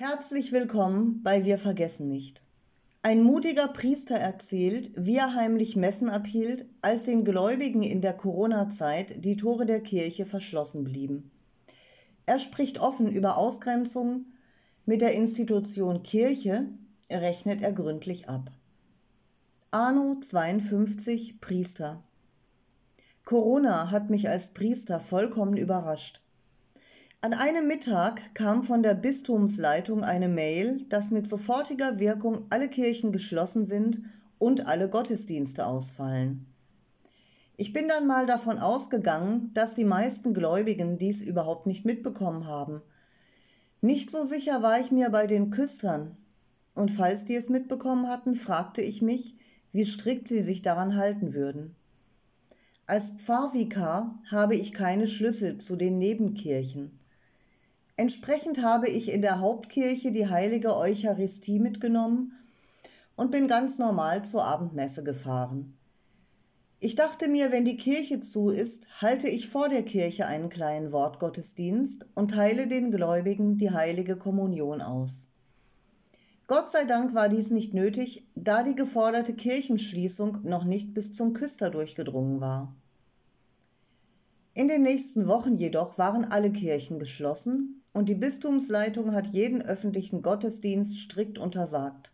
Herzlich willkommen bei Wir vergessen nicht. Ein mutiger Priester erzählt, wie er heimlich Messen abhielt, als den Gläubigen in der Corona-Zeit die Tore der Kirche verschlossen blieben. Er spricht offen über Ausgrenzung, mit der Institution Kirche rechnet er gründlich ab. Arno 52 Priester Corona hat mich als Priester vollkommen überrascht. An einem Mittag kam von der Bistumsleitung eine Mail, dass mit sofortiger Wirkung alle Kirchen geschlossen sind und alle Gottesdienste ausfallen. Ich bin dann mal davon ausgegangen, dass die meisten Gläubigen dies überhaupt nicht mitbekommen haben. Nicht so sicher war ich mir bei den Küstern. Und falls die es mitbekommen hatten, fragte ich mich, wie strikt sie sich daran halten würden. Als Pfarrvikar habe ich keine Schlüssel zu den Nebenkirchen. Entsprechend habe ich in der Hauptkirche die heilige Eucharistie mitgenommen und bin ganz normal zur Abendmesse gefahren. Ich dachte mir, wenn die Kirche zu ist, halte ich vor der Kirche einen kleinen Wortgottesdienst und teile den Gläubigen die heilige Kommunion aus. Gott sei Dank war dies nicht nötig, da die geforderte Kirchenschließung noch nicht bis zum Küster durchgedrungen war. In den nächsten Wochen jedoch waren alle Kirchen geschlossen und die Bistumsleitung hat jeden öffentlichen Gottesdienst strikt untersagt.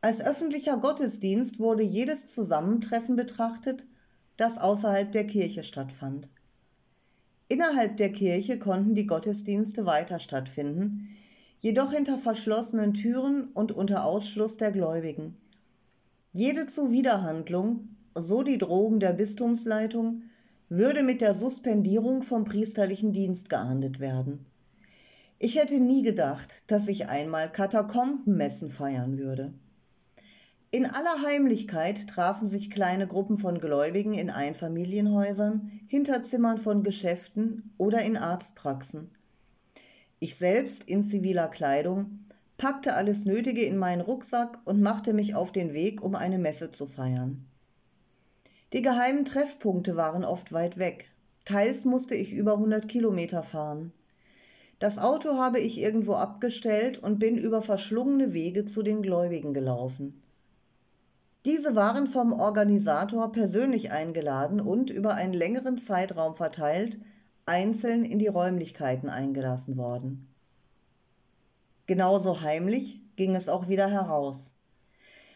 Als öffentlicher Gottesdienst wurde jedes Zusammentreffen betrachtet, das außerhalb der Kirche stattfand. Innerhalb der Kirche konnten die Gottesdienste weiter stattfinden, jedoch hinter verschlossenen Türen und unter Ausschluss der Gläubigen. Jede Zuwiderhandlung, so die Drogen der Bistumsleitung, würde mit der Suspendierung vom priesterlichen Dienst geahndet werden. Ich hätte nie gedacht, dass ich einmal Katakombenmessen feiern würde. In aller Heimlichkeit trafen sich kleine Gruppen von Gläubigen in Einfamilienhäusern, Hinterzimmern von Geschäften oder in Arztpraxen. Ich selbst in ziviler Kleidung packte alles Nötige in meinen Rucksack und machte mich auf den Weg, um eine Messe zu feiern. Die geheimen Treffpunkte waren oft weit weg. Teils musste ich über 100 Kilometer fahren. Das Auto habe ich irgendwo abgestellt und bin über verschlungene Wege zu den Gläubigen gelaufen. Diese waren vom Organisator persönlich eingeladen und über einen längeren Zeitraum verteilt einzeln in die Räumlichkeiten eingelassen worden. Genauso heimlich ging es auch wieder heraus.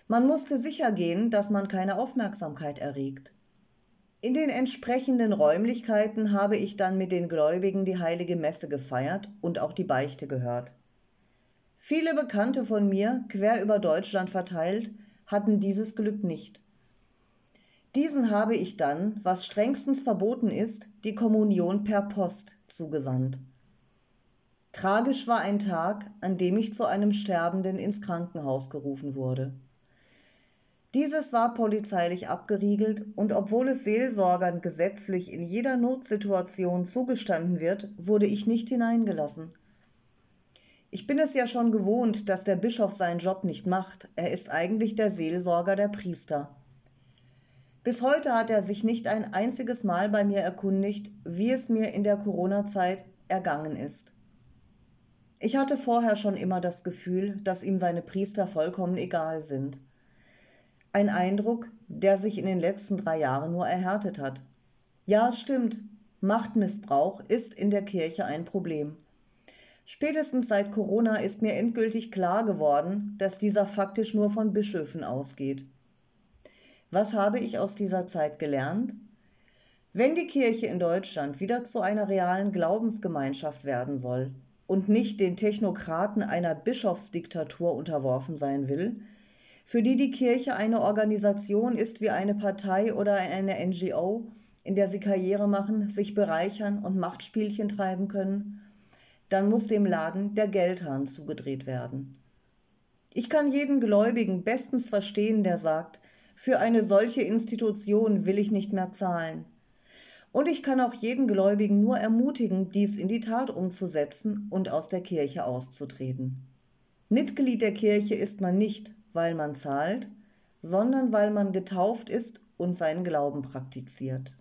Man musste sicher gehen, dass man keine Aufmerksamkeit erregt. In den entsprechenden Räumlichkeiten habe ich dann mit den Gläubigen die heilige Messe gefeiert und auch die Beichte gehört. Viele Bekannte von mir, quer über Deutschland verteilt, hatten dieses Glück nicht. Diesen habe ich dann, was strengstens verboten ist, die Kommunion per Post zugesandt. Tragisch war ein Tag, an dem ich zu einem Sterbenden ins Krankenhaus gerufen wurde. Dieses war polizeilich abgeriegelt und obwohl es Seelsorgern gesetzlich in jeder Notsituation zugestanden wird, wurde ich nicht hineingelassen. Ich bin es ja schon gewohnt, dass der Bischof seinen Job nicht macht. Er ist eigentlich der Seelsorger der Priester. Bis heute hat er sich nicht ein einziges Mal bei mir erkundigt, wie es mir in der Corona-Zeit ergangen ist. Ich hatte vorher schon immer das Gefühl, dass ihm seine Priester vollkommen egal sind. Ein Eindruck, der sich in den letzten drei Jahren nur erhärtet hat. Ja, stimmt, Machtmissbrauch ist in der Kirche ein Problem. Spätestens seit Corona ist mir endgültig klar geworden, dass dieser faktisch nur von Bischöfen ausgeht. Was habe ich aus dieser Zeit gelernt? Wenn die Kirche in Deutschland wieder zu einer realen Glaubensgemeinschaft werden soll und nicht den Technokraten einer Bischofsdiktatur unterworfen sein will, für die die Kirche eine Organisation ist wie eine Partei oder eine NGO, in der sie Karriere machen, sich bereichern und Machtspielchen treiben können, dann muss dem Laden der Geldhahn zugedreht werden. Ich kann jeden Gläubigen bestens verstehen, der sagt, für eine solche Institution will ich nicht mehr zahlen. Und ich kann auch jeden Gläubigen nur ermutigen, dies in die Tat umzusetzen und aus der Kirche auszutreten. Mitglied der Kirche ist man nicht, weil man zahlt, sondern weil man getauft ist und seinen Glauben praktiziert.